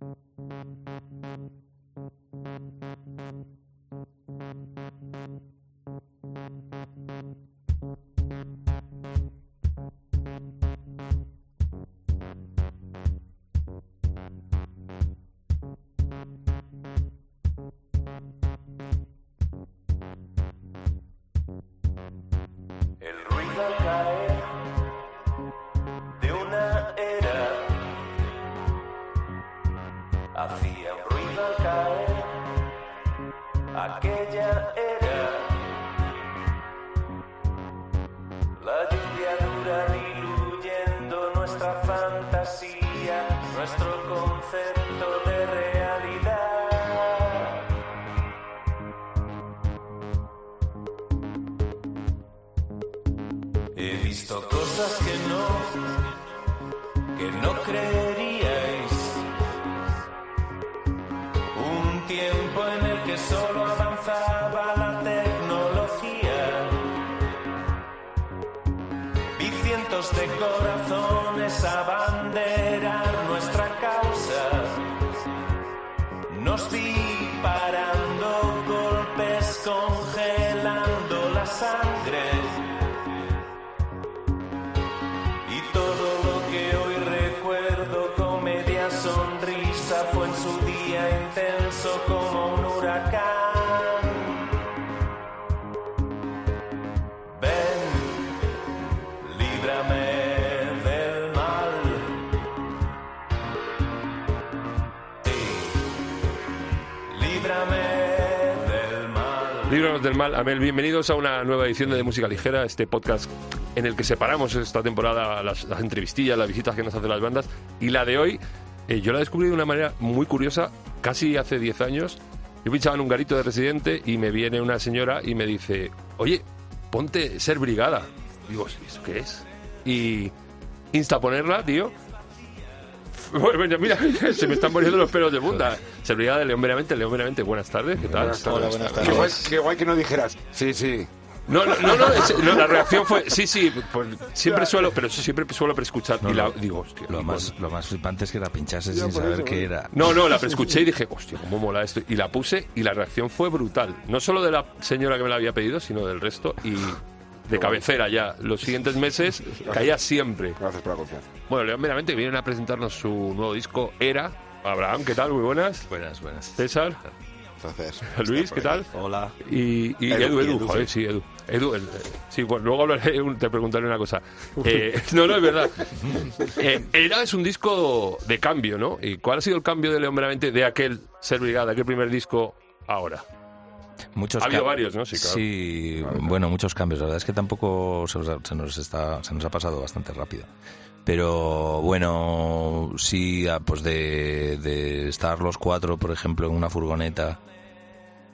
El cientos de corazones abanderar nuestra causa. Nos vi parando golpes, congelando la sangre. Y todo lo que hoy recuerdo con media sonrisa fue en su día intenso como un huracán. Líbranos del mal, Amel. Bienvenidos a una nueva edición de, Música Ligera, este podcast en el que separamos esta temporada las, las entrevistillas, las visitas que nos hacen las bandas. Y la de hoy, eh, yo la descubrí de una manera muy curiosa, casi hace 10 años. Yo pinchaba en un garito de residente y me viene una señora y me dice, oye, ponte Ser Brigada. Digo, ¿eso qué es? Y insta ponerla, tío. Bueno, mira, se me están poniendo los pelos de punta. Ser Brigada de León Veramente, León Veramente, buenas tardes, ¿qué tal? Hola, buenas Qué guay, tardes. qué guay que no dijeras. Sí, sí. No, no, no, no, es- no, la reacción fue, sí, sí, pues siempre suelo, pero eso siempre suelo preescuchar. No, y la, digo, hostia. Lo y más, lo más flipante es que la pinchase sin saber eso, qué bueno. era. No, no, la preescuché y dije, hostia, cómo mola esto. Y la puse y la reacción fue brutal. No solo de la señora que me la había pedido, sino del resto. Y de cabecera ya. Los siguientes meses caía siempre. Gracias por la confianza. Bueno, León Meramente vienen a presentarnos su nuevo disco, Era. Abraham, ¿qué tal? Muy buenas. Buenas, buenas. César, Entonces, Luis, ¿qué tal? Hola. Y, y Edu, Edu, Edu, Edu, joder, sí, Edu. Edu, el- eh, sí, bueno, luego hablaré, un- te preguntaré una cosa. Eh, no, no, es verdad. Eh, Era es un disco de cambio, ¿no? ¿Y cuál ha sido el cambio de León Meramente de aquel Ser Brigada, aquel primer disco, ahora? Muchos Ha habido varios, ¿no? Sí, claro. Sí, bueno, muchos cambios. La verdad es que tampoco se nos, ha, se nos está, se nos ha pasado bastante rápido. Pero bueno, sí, ah, pues de, de estar los cuatro, por ejemplo, en una furgoneta,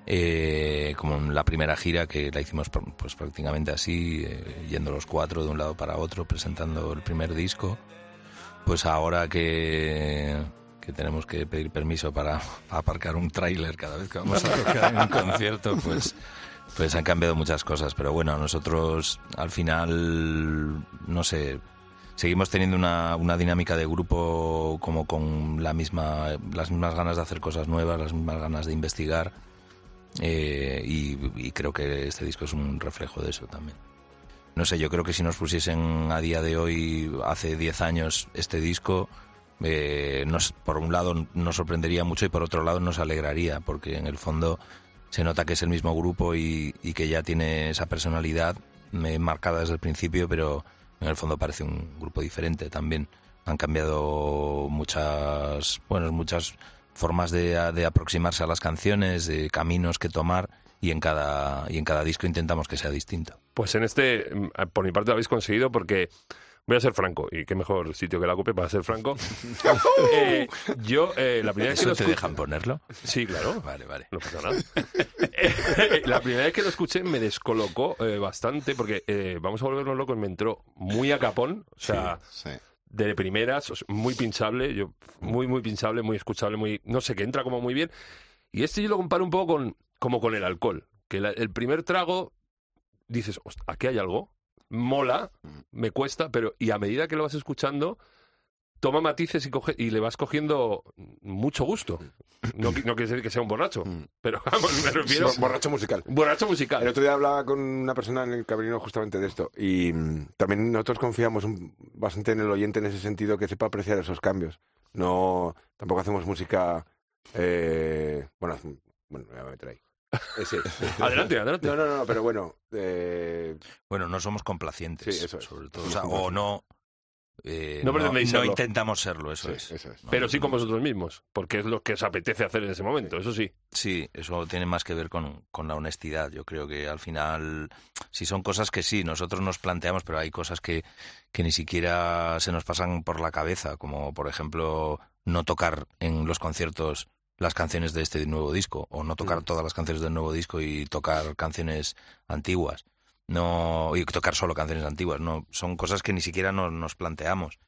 eh, como en la primera gira que la hicimos pues prácticamente así, eh, yendo los cuatro de un lado para otro, presentando el primer disco. Pues ahora que, que tenemos que pedir permiso para aparcar un tráiler cada vez que vamos a tocar en un concierto, pues, pues han cambiado muchas cosas. Pero bueno, nosotros al final, no sé, seguimos teniendo una, una dinámica de grupo como con la misma, las mismas ganas de hacer cosas nuevas, las mismas ganas de investigar. eh, y, creo que este disco es un reflejo de eso también. No sé, yo creo que si nos pusiesen a día de hoy, hace 10 años, este disco, eh, nos, por un lado nos sorprendería mucho y por otro lado nos alegraría, porque en el fondo se nota que es el mismo grupo y, y que ya tiene esa personalidad eh, marcada desde el principio, pero en el fondo parece un grupo diferente también. Han cambiado muchas, bueno, muchas formas de, de aproximarse a las canciones, de caminos que tomar y en cada y en cada disco intentamos que sea distinto. Pues en este, mm, por mi parte, lo habéis conseguido porque voy a ser franco. Y qué mejor sitio que la COPE para ser franco. Eh, yo, eh, la primera vez que ¿Eso lo te escuché- dejan ponerlo? Sí, claro. Vale, vale. No pasa nada. La primera vez que lo escuché me descolocó eh, bastante porque eh, vamos a volvernos locos, me entró muy a capón, o sea, Sí. de primeras, muy pinchable, yo muy muy pinchable, muy escuchable, muy no sé, que entra como muy bien. Y este yo lo comparo un poco con como con el alcohol, que la- el primer trago dices, "Host- aquí hay algo, mola, me cuesta, pero y a medida que lo vas escuchando toma matices y, coge, y le vas cogiendo mucho gusto. No, qui- no quiere decir que sea un borracho, pero vamos, me refiero... Bo- Borracho musical. Borracho El musical. otro día hablaba con una persona en el camerino justamente de esto y mm, también nosotros confiamos un- bastante en el oyente en ese sentido que sepa apreciar esos cambios. No, tampoco hacemos música, eh, bueno, bueno, me voy a meter ahí. Eh, sí. Adelante, adelante. No, no, no, pero bueno, eh, Bueno, no somos complacientes, Sí, eso es. sobre todo. O, sea, somos o no... eh, No pretendéis serlo. intentamos serlo, eso sí, es. eso es. No, Pero sí con vosotros mismos, porque es lo que os apetece hacer en ese momento, eso sí. Sí, eso tiene más que ver con, con la honestidad. Yo creo que al final, si son cosas que sí, nosotros nos planteamos, pero hay cosas que, que ni siquiera se nos pasan por la cabeza, como por ejemplo no tocar en los conciertos las canciones de este nuevo disco, o no tocar Mm. todas las canciones del nuevo disco y tocar canciones antiguas. No, y tocar solo canciones antiguas, no, son cosas que ni siquiera nos, nos planteamos.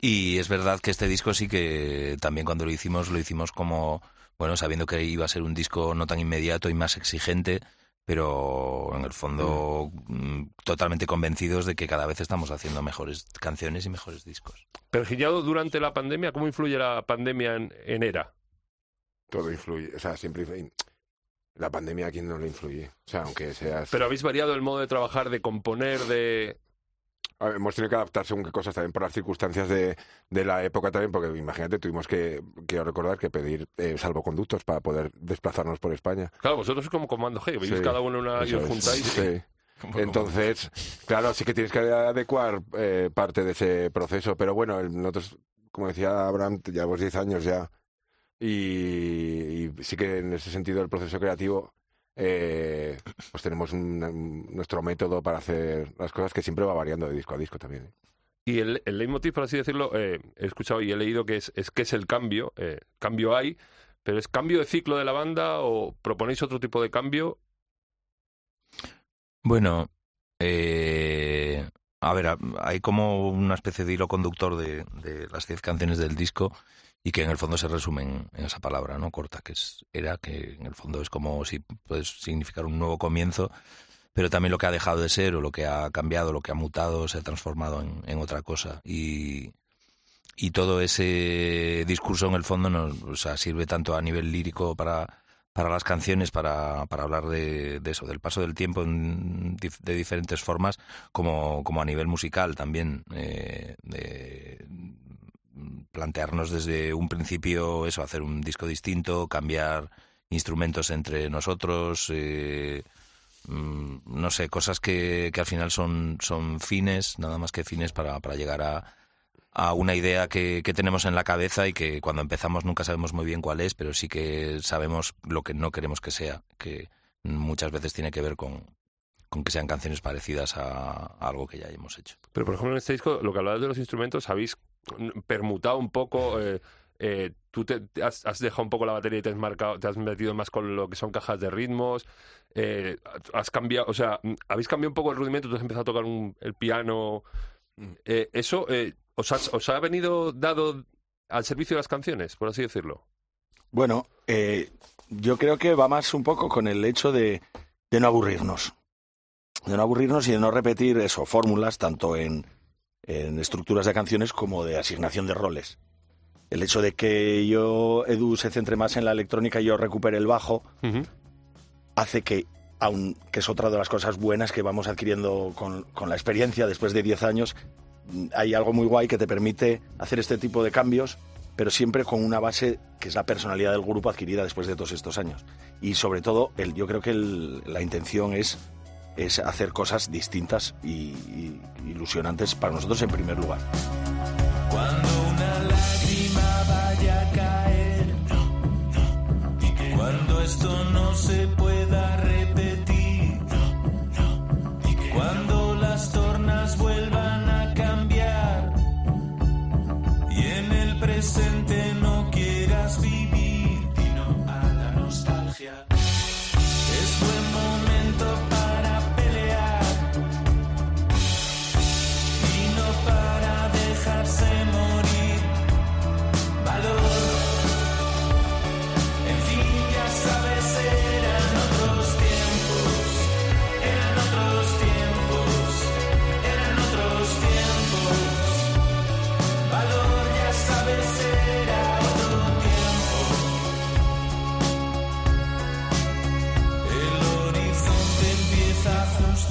Y es verdad que este disco sí que también cuando lo hicimos, lo hicimos como, bueno, sabiendo que iba a ser un disco no tan inmediato y más exigente, pero en el fondo mm, totalmente convencidos de que cada vez estamos haciendo mejores canciones y mejores discos. Pero Giñado, durante la pandemia, ¿cómo influye la pandemia en, en ERA? Todo influye, o sea, siempre influye. La pandemia a quién no le influye. O sea, aunque seas... Pero habéis variado el modo de trabajar, de componer, de... A ver, hemos tenido que adaptar según qué cosas también por las circunstancias de, de la época también, porque imagínate, tuvimos que, quiero recordar, que pedir eh, salvoconductos para poder desplazarnos por España. Claro, vosotros como Comando G, veis Sí, cada uno una y os juntáis. Sí. Entonces, claro, sí que tienes que adecuar eh, parte de ese proceso, pero bueno, nosotros, como decía Abraham, llevamos 10 años ya y, y sí que en ese sentido el proceso creativo, eh, pues tenemos un- un- nuestro método para hacer las cosas que siempre va variando de disco a disco también. ¿eh? Y el, el leitmotiv, por así decirlo, eh, he escuchado y he leído que es, es que es el cambio. eh, cambio hay, pero ¿es cambio de ciclo de la banda o proponéis otro tipo de cambio? Bueno, eh, a ver, hay como una especie de hilo conductor de, de las 10 canciones del disco y que en el fondo se resumen en esa palabra, ¿no? Corta, que es era, que en el fondo es como si puede significar un nuevo comienzo, pero también lo que ha dejado de ser o lo que ha cambiado, lo que ha mutado, se ha transformado en, en otra cosa. Y, y todo ese discurso en el fondo nos, o sea, sirve tanto a nivel lírico para para las canciones, para, para hablar de, eso, del paso del tiempo en de diferentes formas, como, como a nivel musical también, eh, de plantearnos desde un principio eso, hacer un disco distinto, cambiar instrumentos entre nosotros, eh, mm, no sé, cosas que, que al final son, son fines, nada más que fines para, para llegar a, a una idea que, que tenemos en la cabeza y que cuando empezamos nunca sabemos muy bien cuál es, pero sí que sabemos lo que no queremos que sea, que muchas veces tiene que ver con, con que sean canciones parecidas a, algo que ya hemos hecho. Pero, por ejemplo, en este disco, lo que hablabas de los instrumentos, habéis mm, permutado un poco. eh, eh, tú te, te has, has dejado un poco la batería y te has, marcado, te has metido más con lo que son cajas de ritmos. eh, has cambiado, o sea, mm, habéis cambiado un poco el rudimento, tú has empezado a tocar un- el piano. Eh, ¿Eso os, has- os ha venido dado al servicio de las canciones, por así decirlo? Bueno, yo creo que va más un poco con el hecho de, de no aburrirnos. De no aburrirnos y de no repetir eso, fórmulas, tanto en, en estructuras de canciones como de asignación de roles. El hecho de que yo, Edu, se centre más en la electrónica y yo recupere el bajo, hace que, aun, que es otra de las cosas buenas que vamos adquiriendo con, con la experiencia después de 10 años, mm, hay algo muy guay que te permite hacer este tipo de cambios, pero siempre con una base que es la personalidad del grupo adquirida después de todos estos años. Y sobre todo, el, yo creo que el- la intención es, es hacer cosas distintas y, y ilusionantes para nosotros en primer lugar. Cuando una lágrima vaya a caer, cuando esto no se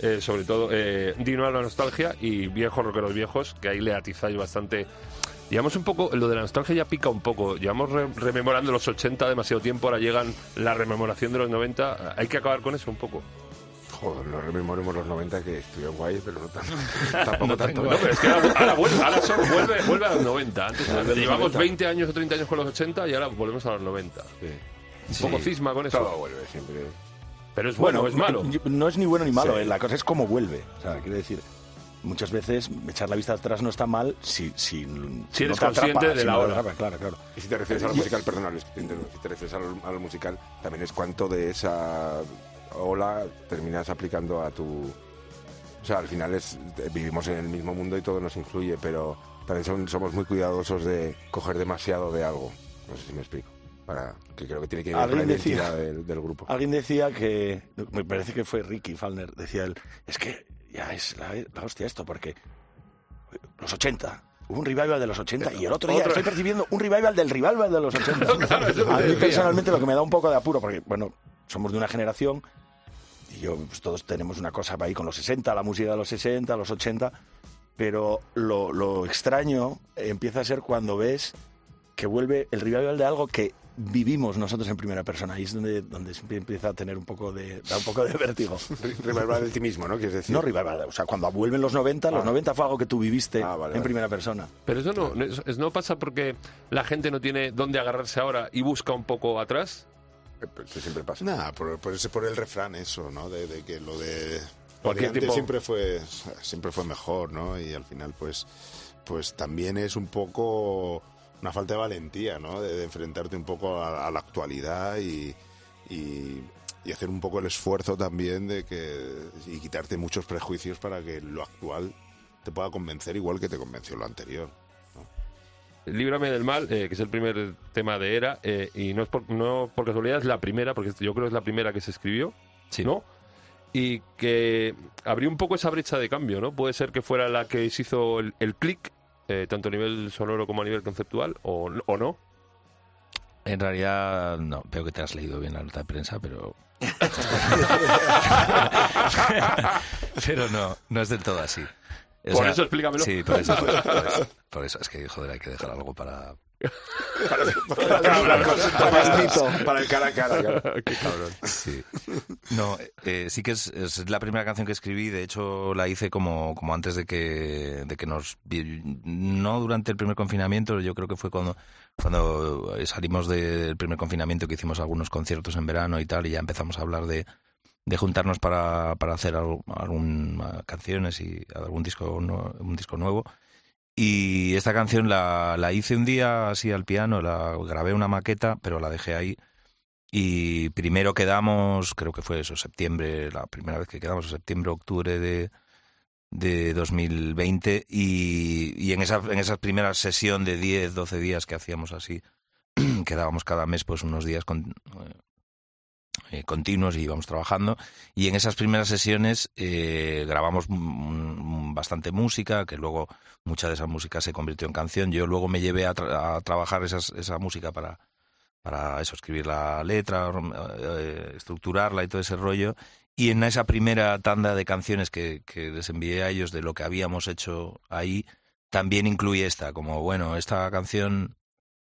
eh, sobre todo, eh, Digno a la nostalgia y Viejos Rockeros Viejos, que ahí le atizáis bastante. Llevamos un poco, lo de la nostalgia ya pica un poco. Llevamos re- rememorando los 80 demasiado tiempo, ahora llegan la rememoración de los 90. Hay que acabar con eso un poco. Joder, no rememoremos los 90 que estuvieron guay, pero no tanto. Tampoco tanto. No, pero es que ahora, ahora vuelve, ahora son- vuelve, vuelve a los 90. Antes, llevamos 20 años o 30 años con los 80 y ahora volvemos a los 90. Un poco cisma con eso. Todo vuelve siempre. Pero es bueno, es malo. No, es ni bueno ni malo, Sí. eh, la cosa es cómo vuelve. O sea, quiero decir, muchas veces echar la vista atrás no está mal si, si, Si eres no consciente atrapa, de si la no hora. atrapa, claro, claro. Y si te refieres a lo musical, interrumpo. si te refieres a lo, a lo musical, también es cuánto de esa ola terminas aplicando a tu... O sea, al final es vivimos en el mismo mundo y todo nos influye, pero también son- somos muy cuidadosos de coger demasiado de algo. No sé si me explico. Para, que creo que tiene que ver con la Alguien decía- identidad del, del grupo. Alguien decía que, me parece que fue Ricky Falner, decía él, es que ya es la, la hostia esto, porque los 80, hubo un revival de los 80 y el otro día Otro- estoy percibiendo un revival del revival de los 80. Claro, eso es lo que A mí decía. personalmente lo que me da un poco de apuro, porque bueno, somos de una generación y yo pues, todos tenemos una cosa ahí con los 60, la música de los 60, los 80, pero lo, lo extraño empieza a ser cuando ves que vuelve el revival de algo que vivimos nosotros en primera persona. Ahí es donde, donde empieza a tener un poco de, da un poco de vértigo. Reverbera del ti mismo, ¿no? Quieres decir. No revival, o sea, cuando vuelven los 90, los Ah. 90 fue algo que tú viviste Ah, vale, en vale. primera persona. Pero eso no, no- eso- no pasa porque la gente no tiene dónde agarrarse ahora y busca un poco atrás. Eh, Eso siempre pasa. Nada, por, por ese por el refrán eso, ¿no? De, de que lo de Cualquier tipo- siempre fue siempre fue mejor, ¿no? Y al final pues pues también es un poco una falta de valentía, ¿no? De, de enfrentarte un poco a, a la actualidad y, y y hacer un poco el esfuerzo también de que y quitarte muchos prejuicios para que lo actual te pueda convencer igual que te convenció lo anterior. Líbrame del mal, eh, que es el primer tema de Era, eh, y no es por, no por casualidad, es la primera, porque yo creo que es la primera que se escribió, Sí. ¿no? Y que abrió un poco esa brecha de cambio, ¿no? Puede ser que fuera la que se hizo el, el clic, eh, tanto a nivel sonoro como a nivel conceptual, o, o no. En realidad, no, veo que te has leído bien la nota de prensa, pero. pero no, no es del todo así. O Por eso explícamelo. Sí, por eso, por eso, por eso. Por eso, es que, joder, hay que dejar algo para. Para el cara a cara. Qué cabrón. Sí. No, eh, sí que es, es la primera canción que escribí. De hecho, la hice como, como antes de que, de que nos. No durante el primer confinamiento, yo creo que fue cuando, cuando salimos del primer confinamiento que hicimos algunos conciertos en verano y tal, y ya empezamos a hablar de, de juntarnos para, para hacer algo- algunas canciones y algún disco, un disco nuevo. Y esta canción la, la hice un día así al piano, la grabé una maqueta, pero la dejé ahí. Y primero quedamos, creo que fue eso, septiembre, la primera vez que quedamos, septiembre, octubre de, de 2020. Y, y en, esa, en esa primera sesión de 10, 12 días que hacíamos así, quedábamos cada mes pues unos días con, eh, continuos y íbamos trabajando. Y en esas primeras sesiones eh, grabamos bastante música, que luego mucha de esa música se convirtió en canción. Yo luego me llevé a, tra- a trabajar esas, esa música para, para eso, escribir la letra, eh, estructurarla y todo ese rollo. Y en esa primera tanda de canciones que, que les envié a ellos de lo que habíamos hecho ahí, también incluye esta, como bueno, esta canción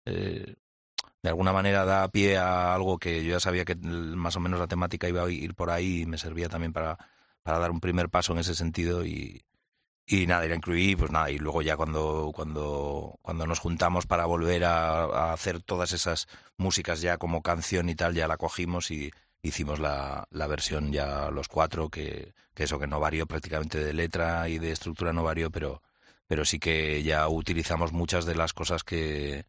eh, de alguna manera da pie a algo que yo ya sabía que más o menos la temática iba a ir por ahí y me servía también para, para dar un primer paso en ese sentido y, y nada, y la incluí, pues nada, y luego ya cuando, cuando, cuando nos juntamos para volver a, a hacer todas esas músicas ya como canción y tal, ya la cogimos y hicimos la, la versión ya los cuatro, que, que eso que no varió prácticamente de letra y de estructura no varió, pero, pero sí que ya utilizamos muchas de las cosas que,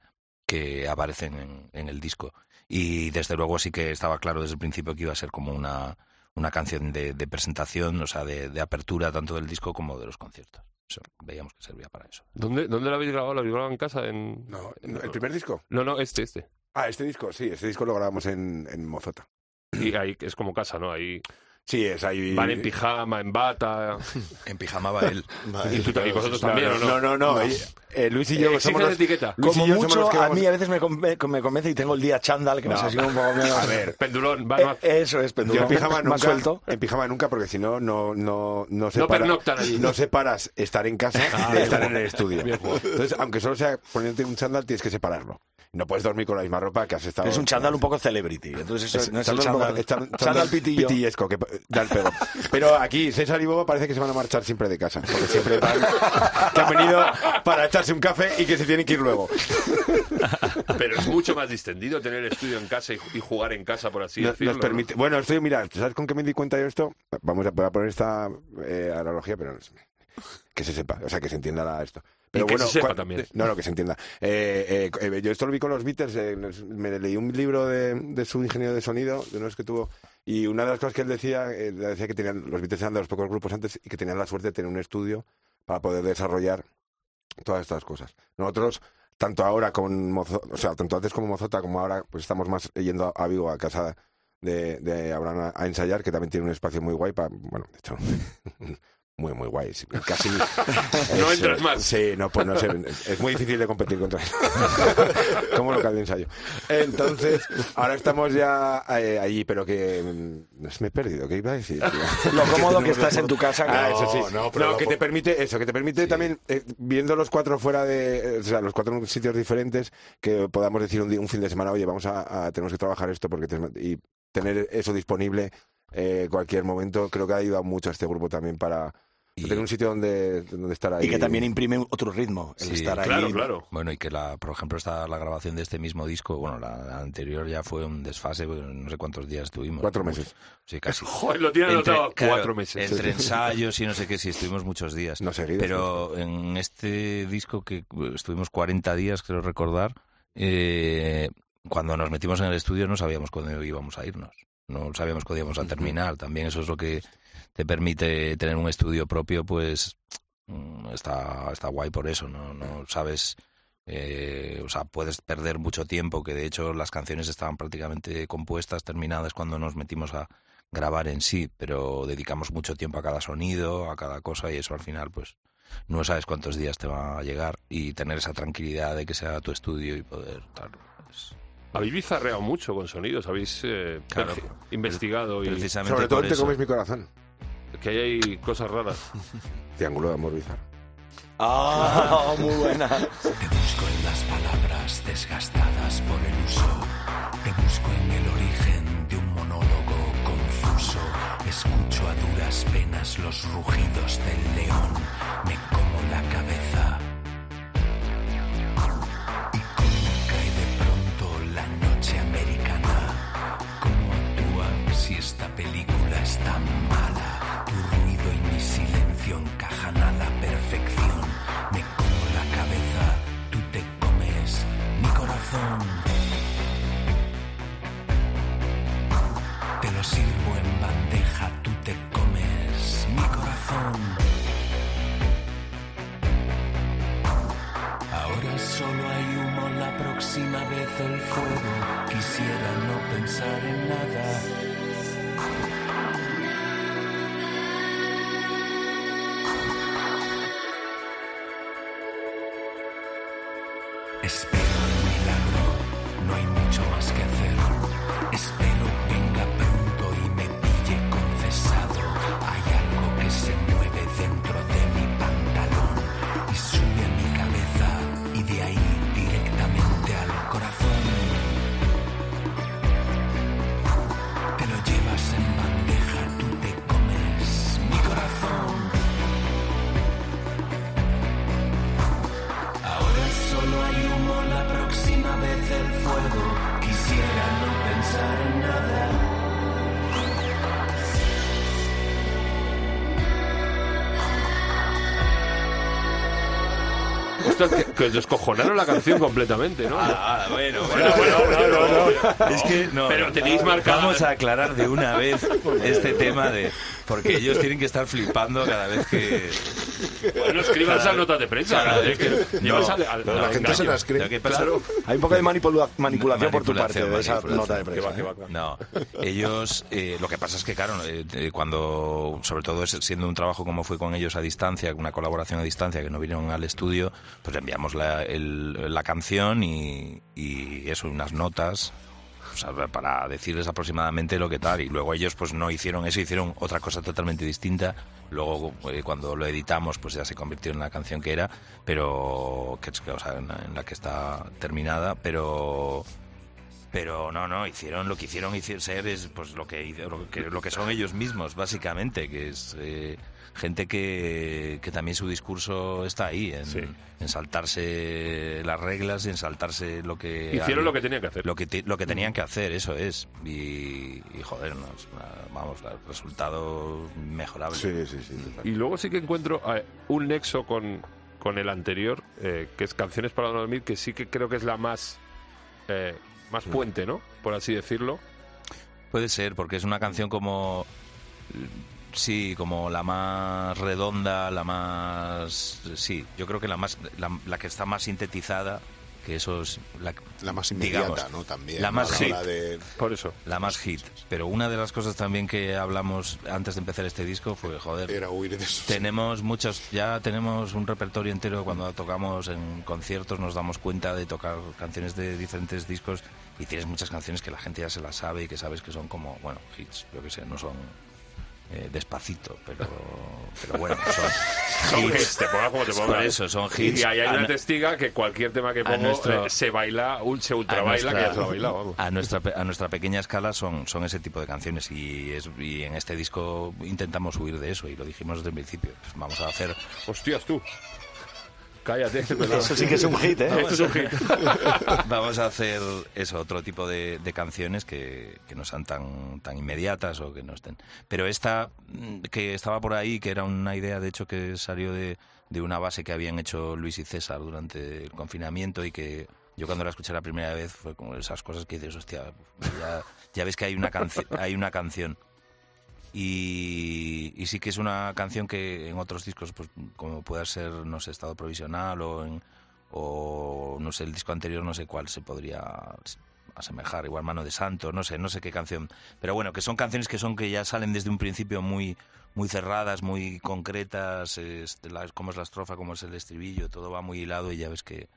que aparecen en, en el disco. Y desde luego sí que estaba claro desde el principio que iba a ser como una, una canción de, de presentación, o sea, de, de apertura tanto del disco como de los conciertos. Eso, veíamos que servía para eso. ¿Dónde, ¿Dónde lo habéis grabado? ¿Lo habéis grabado en casa? En... No, no, ¿El primer disco? No, no, este, este. Ah, este disco, sí, este disco lo grabamos en, en Mozota. Y ahí es como casa, ¿no? Ahí Sí, es ahí. Van en pijama, en bata. En pijama va él. y, tú, y vosotros No, también, no, ¿o no? no, no, no. eh, eh, Luis y yo Eh, somos los- etiqueta. Luis y Como yo somos mucho, los que a mí a veces me, conve- me convence y tengo el día chándal, que no, No. sé si un poco menos... A ver, Pendulón, va Eh, eso es, Yo pendulón. en pijama Más nunca, suelto. en pijama nunca, porque si no, no, no, no No separa- allí. no separas estar en casa Ah, de estar en el estudio. Entonces, aunque solo sea ponerte un chándal, tienes que separarlo. No puedes dormir con la misma ropa que has estado. Es un chándal un poco celebrity, entonces eso Es- no es chándal chándal, chándal pitillo. pitillesco, que da el pego. Pero aquí, César y Bobo parece que se van a marchar siempre de casa. Porque siempre van, que han venido para echarse un café y que se tienen que ir luego. Pero es mucho más distendido tener el estudio en casa y, y jugar en casa, por así decirlo. nos permite. Bueno, estoy, mira, ¿sabes con qué me di cuenta yo esto? Vamos a, voy a poner esta eh, analogía, pero que se sepa, o sea, que se entienda la- esto. Pero que bueno, se sepa cua- también. No, no, que se entienda. Eh, eh, eh, yo esto lo vi con los Beatles, eh, me leí un libro de, de su ingeniero de sonido, de unos que tuvo, y una de las cosas que él decía, eh, decía que tenían, los Beatles eran de los pocos grupos antes y que tenían la suerte de tener un estudio para poder desarrollar todas estas cosas. Nosotros, tanto ahora con Mozo- o sea, tanto antes como Mozota, como ahora, pues estamos más yendo a Vigo, a casa de, de Abraham a, a ensayar, que también tiene un espacio muy guay para, bueno, de hecho, muy, muy guay. Casi. No es, entras más. Sí, no, pues no sé, es muy difícil de competir contra él. como local de ensayo. Entonces, ahora estamos ya eh, allí, pero que mm, me he perdido, ¿qué iba a decir? Lo cómodo que estás en tu casa. Ah, que- eso sí. No, No, pero que te permite eso, que te permite también, eh, viendo los cuatro fuera de, eh, o sea, los cuatro sitios diferentes, que podamos decir un, día- un fin de semana, oye, vamos a, a- tenemos que trabajar esto porque te- y tener eso disponible eh, cualquier momento, creo que ha ayudado mucho a este grupo también para Y- tener un sitio donde, donde estar ahí. Y que también imprime otro ritmo, el Sí, estar ahí. Claro, claro. Bueno, y que la, por ejemplo, esta, la grabación de este mismo disco, bueno, la, la anterior ya fue un desfase, no sé cuántos días estuvimos. Cuatro Pues, meses. Sí, casi. Joder, lo tiene anotado claro, cuatro meses. Entre ensayos y no sé qué, sí, estuvimos muchos días. No seguidos, Pero en este disco que estuvimos 40 días, creo recordar, eh, cuando nos metimos en el estudio no sabíamos cuándo íbamos a irnos. No sabíamos cuándo íbamos a terminar. También eso es lo que te permite tener un estudio propio, pues mm, está, está guay por eso. No, no sabes, eh, o sea, puedes perder mucho tiempo, que de hecho las canciones estaban prácticamente compuestas, terminadas cuando nos metimos a grabar en sí, pero dedicamos mucho tiempo a cada sonido, a cada cosa y eso al final, pues no sabes cuántos días te va a llegar y tener esa tranquilidad de que sea tu estudio y poder tal. pues, Habéis bizarreado mucho con sonidos, habéis eh, Claro. investigado y precisamente Sobre todo por Te eso. comes mi corazón. que ahí hay cosas raras. Triángulo de amor bizarro. Ah, muy buena. Te busco en las palabras desgastadas por el uso. Te busco en el origen de un monólogo confuso. Escucho a duras penas los rugidos del león. Me como la cabeza. Próxima vez el fuego. Quisiera no pensar en nada. Espero el milagro, no hay mucho más que hacer. Espero que os descojonaron la canción completamente, ¿no? Ah, bueno, Bueno, bueno, no, no, no. Es que no. Pero tenéis marcada- Vamos a aclarar de una vez este tema de. Porque ellos tienen que estar flipando cada vez que. Bueno, escriban esas notas de prensa. Claro, es que no, llevas al- al- la gente se las cree. Claro. Hay un poco de manipula- manipulación por tu parte de esa nota de prensa. que ¿eh? va, que va. No, ellos, eh, lo que pasa es que, claro, eh, cuando, sobre todo siendo un trabajo como fue con ellos a distancia, una colaboración a distancia, que no vinieron al estudio, pues enviamos la, el- la canción y, y eso, unas notas. O sea, para decirles aproximadamente lo que tal y luego ellos pues no hicieron eso hicieron otra cosa totalmente distinta. Luego eh, cuando lo editamos pues ya se convirtió en la canción que era pero que, o sea, en, en la que está terminada pero pero no, no, hicieron lo que hicieron hici- ser es pues lo que, lo que lo que son ellos mismos, básicamente, que es eh, gente que, que también su discurso está ahí, en, Sí. en saltarse las reglas y en saltarse lo que... Hicieron hay- lo que tenían que hacer. Lo que, te- lo que tenían que hacer, eso es. Y, y joder, no, es una- vamos, resultado mejorable. Sí, sí, sí. Y luego sí que encuentro eh, un nexo con, con el anterior, eh, que es Canciones para dormir, que sí que creo que es la más, eh, más puente, ¿no? Por así decirlo. Puede ser, porque es una canción como. Sí, como la más redonda, la más. Sí, yo creo que la más. La, la que está más sintetizada, que eso es. La, La más inmediata, digamos, ¿no? También. la más hit. de... Por eso. La más hit. Pero una de las cosas también que hablamos antes de empezar este disco fue, joder, Era huir de tenemos muchos, ya tenemos un repertorio entero cuando tocamos en conciertos, nos damos cuenta de tocar canciones de diferentes discos y tienes muchas canciones que la gente ya se las sabe y que sabes que son como, bueno, hits, yo que sé, no son eh, despacito, pero, pero bueno, son, Son hits. te como te Por eso, son Y hits. ahí hay A una testiga que cualquier tema que pongo nuestro- eh, se baila, un- se ultra baila, nuestra- que ya se lo ha bailado, vamos. A nuestra, a nuestra pequeña escala son, son ese tipo de canciones y, es, y en este disco intentamos huir de eso y lo dijimos desde el principio. Pues vamos a hacer Hostias, tú. Cállate. perdón. Eso sí que es un hit, ¿eh? Esto es un hit. Vamos a hacer eso, otro tipo de, de canciones que, que no sean tan, tan inmediatas o que no estén. Pero esta, mm, que estaba por ahí, que era una idea, de hecho, que salió de, de una base que habían hecho Luis y César durante el confinamiento y que yo cuando la escuché la primera vez fue como esas cosas que dices, hostia, ya, ya ves que hay una, canci- hay una canción. Y, sí que es una canción que en otros discos, pues como pueda ser, no sé, Estado Provisional o en, o no sé, el disco anterior no sé cuál se podría asemejar, igual Mano de Santo, no sé, no sé qué canción. Pero bueno, que son canciones que son que ya salen desde un principio muy muy cerradas, muy concretas, es la- cómo es la estrofa, cómo es el estribillo, todo va muy hilado y ya ves que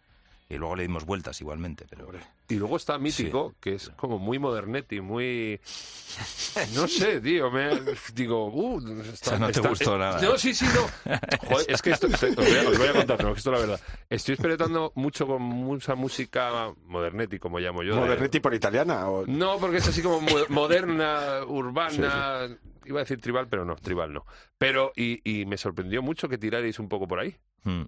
y luego le dimos vueltas igualmente, pero Y luego está Mítico, que es como muy modernetti, muy... No sé, tío, me... Digo, uh... Está, O sea, no te gustó nada. No, sí, sí, no. Joder, es que esto... os, voy a, os voy a contar, no, que esto es la verdad. Estoy esperando mucho con mucha música modernetti, como llamo yo. de- ¿Modernetti por italiana? O... No, porque es así como mo- moderna, urbana... Iba a decir tribal, pero no, tribal no. Pero, y, y me sorprendió mucho que tirarais un poco por ahí. mm.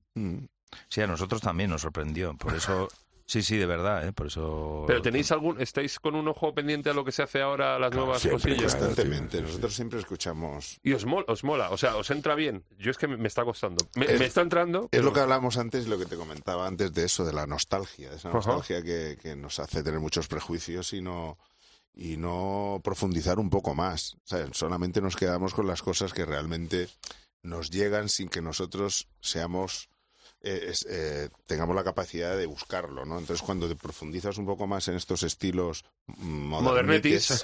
Sí, a nosotros también nos sorprendió, por eso sí, sí, de verdad, ¿eh? por eso Pero tenéis algún... ¿Estáis con un ojo pendiente a lo que se hace ahora, las Claro, nuevas siempre, cosillas? Constantemente. sí, sí, sí. Nosotros siempre escuchamos. Y os mola, os mola, o sea, os entra bien. Yo es que me, está costando. Me, Es- me está entrando. Es pero- lo que hablamos antes, lo que te comentaba antes de eso, de la nostalgia, de esa nostalgia que, que nos hace tener muchos prejuicios y no y no profundizar un poco más. O sea, solamente nos quedamos con las cosas que realmente nos llegan sin que nosotros seamos eh, es- eh, tengamos la capacidad de buscarlo, ¿no? Entonces, cuando te profundizas un poco más en estos estilos mm, Modernetis. modernetes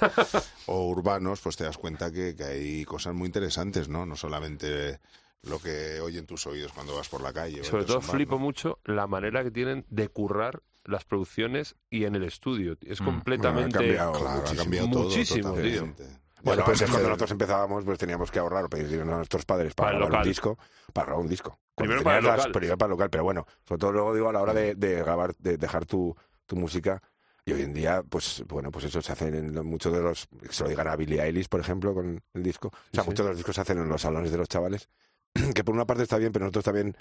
o urbanos, pues te das cuenta que, que hay cosas muy interesantes, ¿no? No solamente lo que oyen tus oídos cuando vas por la calle. Sobre todo bar, flipo ¿no? mucho la manera que tienen de currar las producciones y en el estudio. Es Mm. completamente... Ha cambiado. Claro, ha muchísimo. cambiado todo. Muchísimo, tío. Bueno, pues a cuando nosotros empezábamos, pues teníamos que ahorrar o pedir a nuestros padres para, Para grabar un disco. Para grabar un disco. Primero para el tenías las- local. primero para el local, pero bueno, sobre todo luego digo a la hora de, de grabar, de dejar tu, tu música. Y hoy en día, pues bueno, pues eso se hace en muchos de los, se lo digan a Billie Eilish, por ejemplo, con el disco. O sea, Sí, muchos de los discos se hacen en los salones de los chavales. Que por una parte está bien, pero nosotros también,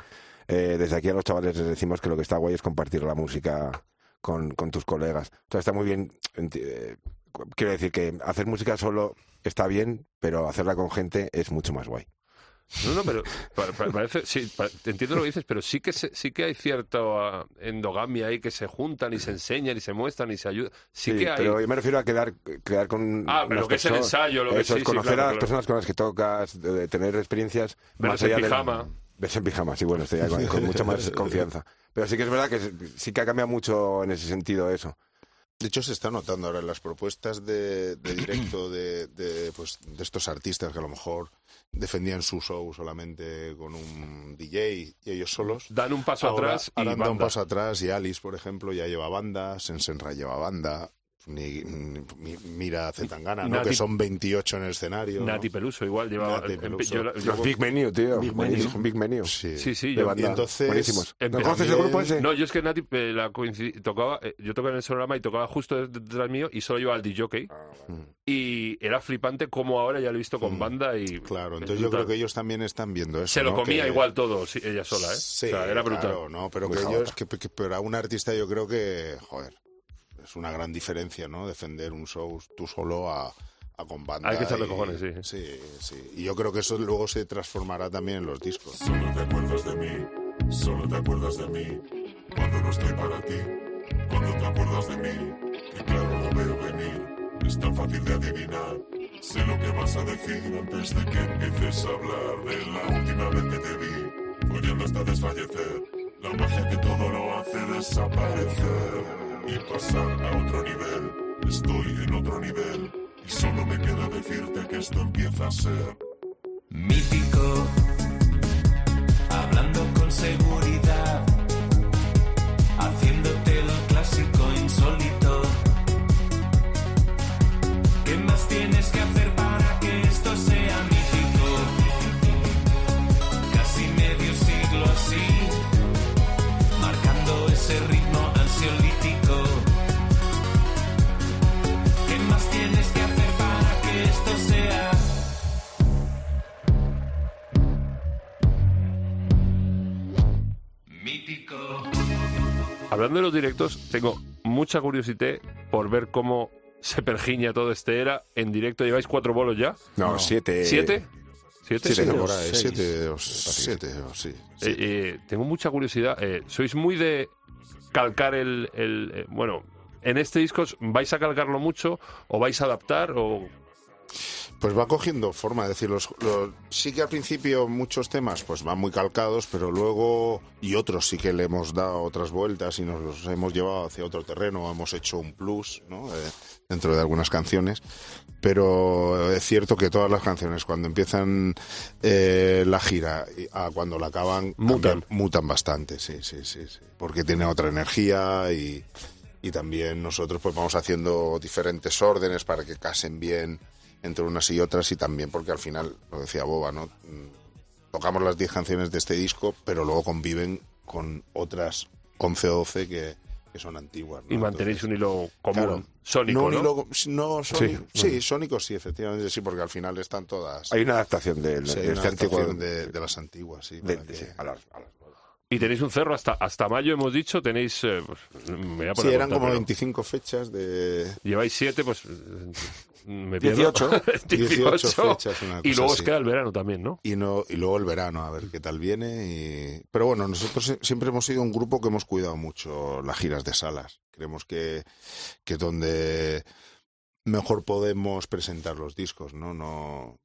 eh, desde aquí a los chavales les decimos que lo que está guay es compartir la música con, con tus colegas. O sea, está muy bien. eh, quiero decir que hacer música solo está bien, pero hacerla con gente es mucho más guay. No, no, pero pa- pa- parece, sí, entiendo lo que dices, pero sí que se- sí que hay cierta ah, endogamia ahí que se juntan y se enseñan y se muestran y se ayudan. Sí, Sí, que hay. pero yo me refiero a quedar, quedar con. Ah, pero lo que es el ensayo, lo que- Eso sí, es sí, conocer claro, a las claro. personas con las que tocas, de, de tener experiencias Verlos más en del- pijama. Verse en pijama, sí, bueno, estoy con, con mucha más confianza. Pero sí que es verdad que sí que ha cambiado mucho en ese sentido eso. De hecho, se está notando ahora en las propuestas de, de directo de, de, pues, de estos artistas que a lo mejor defendían su show solamente con un DJ y ellos solos. Dan un paso Ahora, atrás y dado un paso atrás y Alice, por ejemplo, ya lleva banda, Sensenra lleva banda, ni, ni- Mira Zetangana, ¿no? Nati- que son 28 en el escenario. ¿no? Nati Peluso igual llevaba. Nati em- Peluso. yo yo- Big Menu, tío. Big Buenísimo, Menu. Big Menu. Sí. sí, sí, yo, entonces- Buenísimos. ¿No conoces el grupo ese? No, yo es que Nati eh, la tocaba, eh, yo tocaba en el sonorama y tocaba justo detrás mío y solo llevaba el DJ y era flipante como ahora ya lo he visto con Mm. banda y Claro, es entonces yo creo que ellos también están viendo eso. se lo ¿no? comía Que- igual todo, ella sola, ¿eh? Sí, o sea, era brutal. claro, ¿no? Pero que ellos, que, que- pero a un artista yo creo que, joder, es una gran diferencia, ¿no? Defender un show tú solo a, a con banda. Hay que echarle y- cojones, sí. Sí, sí. Y yo creo que eso luego se transformará también en los discos. Solo te acuerdas de mí, solo te acuerdas de mí. Cuando no estoy para ti, cuando te acuerdas de mí, que claro lo veo venir. Es tan fácil de adivinar. Sé lo que vas a decir antes de que empieces a hablar de la última vez que te vi. Follando hasta desfallecer. La magia que todo lo hace desaparecer. Y pasar a otro nivel. Estoy en otro nivel. Y solo me queda decirte que esto empieza a ser. mítico, hablando con seguridad, Hablando de los directos, tengo mucha curiosidad por ver cómo se pergiña todo este era en directo. ¿Lleváis cuatro bolos ya? No, siete. ¿Siete? ¿Siete? Siete, Sí, seis. siete, o siete, o sí. sí. Eh, eh, tengo mucha curiosidad. Eh, ¿Sois muy de calcar el... el, eh, bueno, en este disco vais a calcarlo mucho o vais a adaptar o... Pues va cogiendo forma, es decir, los, los- sí que al principio muchos temas pues van muy calcados, pero luego y otros sí que le hemos dado otras vueltas y nos los hemos llevado hacia otro terreno, hemos hecho un plus, ¿no? Eh, dentro de algunas canciones, pero es cierto que todas las canciones cuando empiezan eh, la gira a cuando la acaban Mutan. cambian- mutan bastante, sí, sí, sí, sí, porque tiene otra energía y y también nosotros pues vamos haciendo diferentes órdenes para que casen bien entre unas y otras y también porque al final, lo decía Boba, ¿no? Mm, Tocamos las 10 canciones de este disco, pero luego conviven con otras 11 o 12 que, que son antiguas. ¿no? y mantenéis un hilo común, claro, sónico, no, hilo- no, sónico- Sí. sí, sónico sí, efectivamente sí, porque al final están todas. Hay una adaptación sí, de una este antiguo. adaptación de, de las antiguas, sí. de- para de- que- sí, a las- a las- Y tenéis un cerro hasta hasta mayo, hemos dicho, tenéis... eh, pues, me voy a Sí, poner eran contar, como pero 25 fechas de... Lleváis siete, pues... eh, Me pierdo. 18. 18. fechas, una y luego os queda el verano también, ¿no? y no y luego el verano a ver qué tal viene y pero bueno nosotros siempre hemos sido un grupo que hemos cuidado mucho las giras de salas creemos que que es donde mejor podemos presentar los discos no no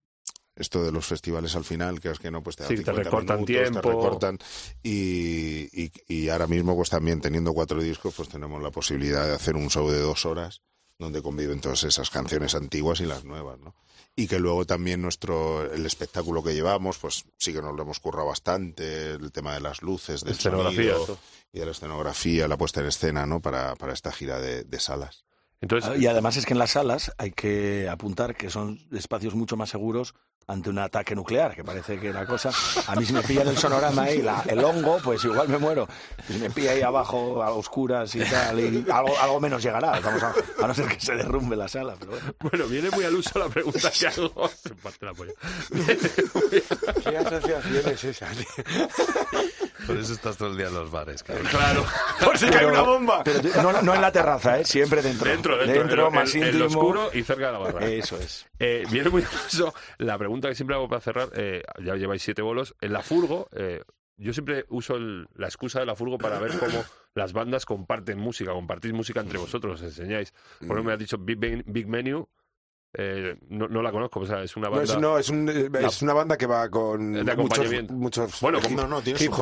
esto de los festivales al final, que es que no, pues te Sí, te 50 recortan minutos, te tiempo. recortan y, y, y ahora mismo pues también teniendo cuatro discos pues tenemos la posibilidad de hacer un show de dos horas donde conviven todas esas canciones antiguas y las nuevas, ¿no? Y que luego también nuestro, el espectáculo que llevamos, pues sí que nos lo hemos currado bastante, el tema de las luces, del Escenografía, sonido eso. y de la escenografía, la puesta en escena, ¿no? Para, para esta gira de, de salas. Entonces, Y además es que en las salas hay que apuntar que son espacios mucho más seguros ante un ataque nuclear, que parece que la cosa... A mí si me pillan el sonorama ahí, la- el hongo, pues igual me muero. Si me pilla ahí abajo a oscuras y tal, y algo, algo menos llegará. Vamos a, a no ser que se derrumbe la sala, pero bueno. bueno, viene muy al uso la pregunta que hago. Se parte la polla. ¿Qué asociación es esa? Por eso estás todo el día en los bares, cabrón. Claro. Por si cae una bomba. Pero tú- no, no en la terraza, ¿eh? siempre dentro. Dentro, dentro, en, más en- en íntimo. lo oscuro y cerca de la barra. Eso es. Eh, viene muy curioso la pregunta que siempre hago para cerrar. eh, ya lleváis siete bolos. En la furgo, eh, yo siempre uso el- la excusa de la furgo para ver cómo las bandas comparten música, compartís música entre vosotros, os enseñáis. Por ejemplo, me has dicho Big, Ben- Big Menu. Eh, no, no la conozco, o sea, es una No, banda. es, no, es, un- es una banda que va con De muchos, acompañamiento. muchos Bueno, como- no, tiene hip.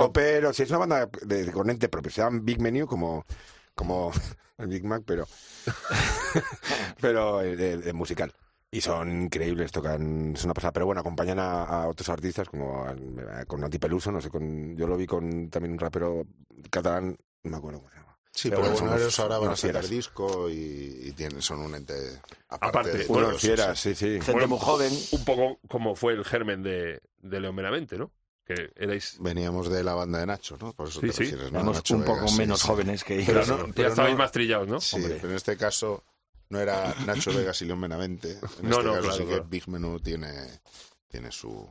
Sí, es una banda de, con ente propio. Se llama Big Menu como, como el Big Mac, pero, pero eh, de, de musical. Y son increíbles, tocan, es una pasada. Pero bueno, acompañan a, a otros artistas como a- con Nati Peluso, no sé, con, yo lo vi con también un rapero catalán, no me acuerdo cómo se llama. Sí, Pero pero bueno, somos ellos ahora van a sacar fieras. disco y, y tienen, son un ente aparte. Aparte, de bueno, todos, fieras, sí. sí. Gente Bueno, muy joven. Un poco como fue el germen de, de León Benavente, ¿no? Que erais. Veníamos de la banda de Nacho, ¿no? Por eso Sí, te sí. refieres, ¿no? Nacho un poco Vegas, sí, menos sí. jóvenes que ellos. Pero no- ya pero estabais no- más trillados, ¿no? Sí, Hombre. pero en este caso no era Nacho Vegas y León Benavente. En No, este no, caso claro, sí claro. que Big Menú tiene, tiene su,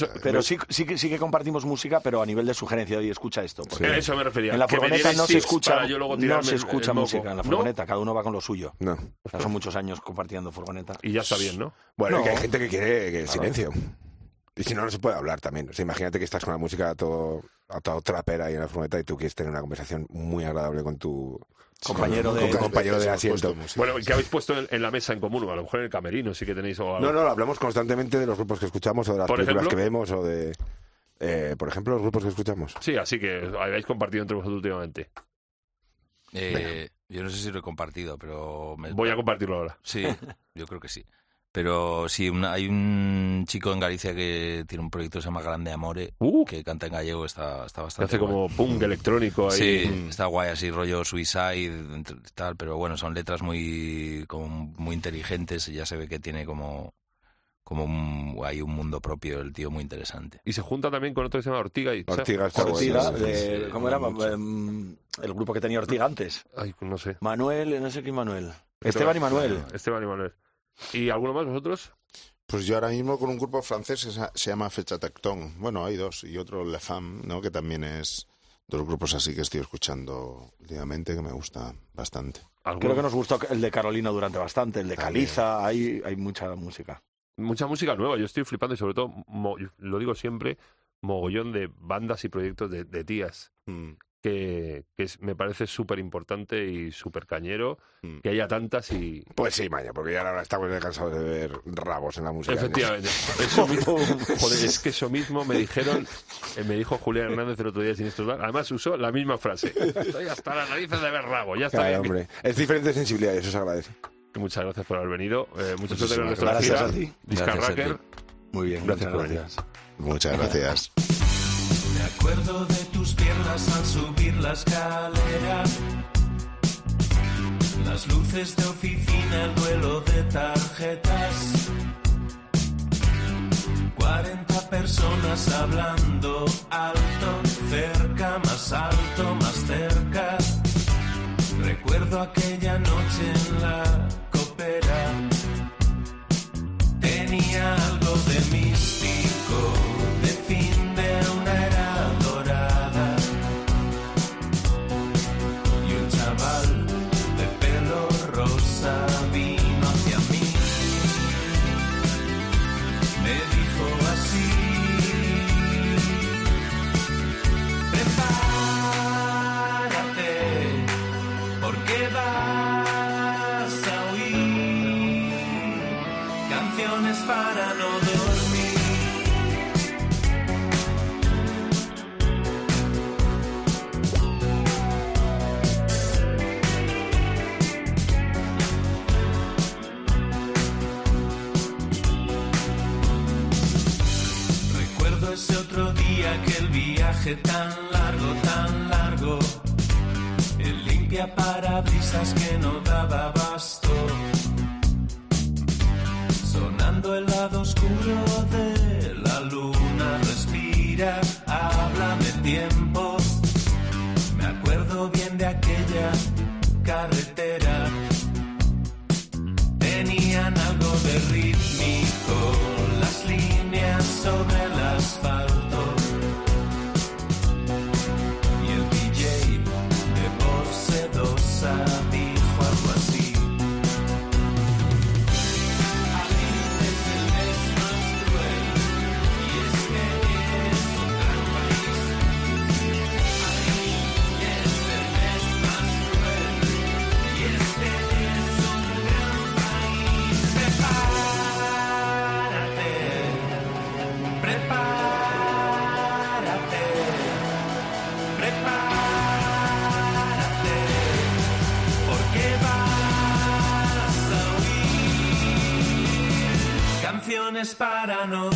ya. Pero sí, sí, que, sí que compartimos música, pero a nivel de sugerencia. Y escucha esto. porque A eso me refería. En la furgoneta no se escucha, no se música en la ¿No? furgoneta. Cada uno va con lo suyo. No. Ya son muchos años compartiendo furgoneta. Y ya está bien, ¿no? Bueno, No. que hay gente que quiere que silencio. Y si no, no se puede hablar también. O sea, imagínate que estás con la música a todo, a todo trapera ahí en la furgoneta y tú quieres tener una conversación muy agradable con tu Compañero con de- compañero de asiento. Bueno, ¿y qué habéis puesto en, en la mesa en común? A lo mejor en el camerino sí que tenéis o algo. No, no, hablamos constantemente de los grupos que escuchamos o de las películas ejemplo. que vemos o de... eh, por ejemplo, los grupos que escuchamos. Sí, así que habéis compartido entre vosotros últimamente. Eh, yo no sé si lo he compartido, pero... me- Voy a compartirlo ahora. Sí, yo creo que sí. Pero sí, una- hay un chico en Galicia que tiene un proyecto que se llama Grande Amore, Uh, que canta en gallego, está, está que bastante hace guay. como punk electrónico ahí. Sí, está guay así, rollo Suicide, tal, pero bueno, son letras muy, como muy inteligentes y ya se ve que tiene como, como un, hay un mundo propio, el tío muy interesante. Y se junta también con otro que se llama Ortiga y... Ortiga está Ortiga, bueno. de- sí, ¿cómo era? mucho. Em, el grupo que tenía Ortiga antes. Ay, no sé. Manuel, no sé qué Manuel. Esteban y Manuel. Esteban y Manuel. ¿Y alguno más vosotros? Pues yo ahora mismo con un grupo francés que se- llama Fecha Tectón. Bueno, hay dos. Y otro Le Femme, ¿no? Que también es dos grupos así que estoy escuchando últimamente que me gusta bastante. ¿Alguno? Creo que nos gustó el de Carolina durante bastante, el de También. Caliza, hay, hay mucha música. Mucha música nueva. Yo estoy flipando y sobre todo, mo- lo digo siempre, mogollón de bandas y proyectos de, de tías. Mm, Que, que es- me parece súper importante y súper cañero mm. que haya tantas y... Pues sí, Maña, porque ya ahora estamos cansados de ver rabos en la música. ¿no? Efectivamente. Eso mismo, joder, es que eso mismo me dijeron, eh, me dijo Julián Hernández el otro día sin estos Además usó la misma frase. Estoy hasta las narices de ver rabo, ya está. Claro, bien. hombre. Es diferente sensibilidad y eso se agradece. Muchas gracias por haber venido. Eh, mucha suerte con Muchísimas nuestra gracias a ti. Gracias a. Muy bien, Gracias muchas por venir. gracias. Muchas gracias. Me acuerdo de tus piernas al subir la escalera. Las luces de oficina, el duelo de tarjetas. 40 personas hablando alto, cerca, más alto, más cerca. Recuerdo aquella noche en la copera. Porque vas a oír canciones para no dormir. Recuerdo ese otro día, aquel viaje tan largo, tan largo. Parabrisas que no daba abasto. Sonando el lado oscuro de razones para no dormir.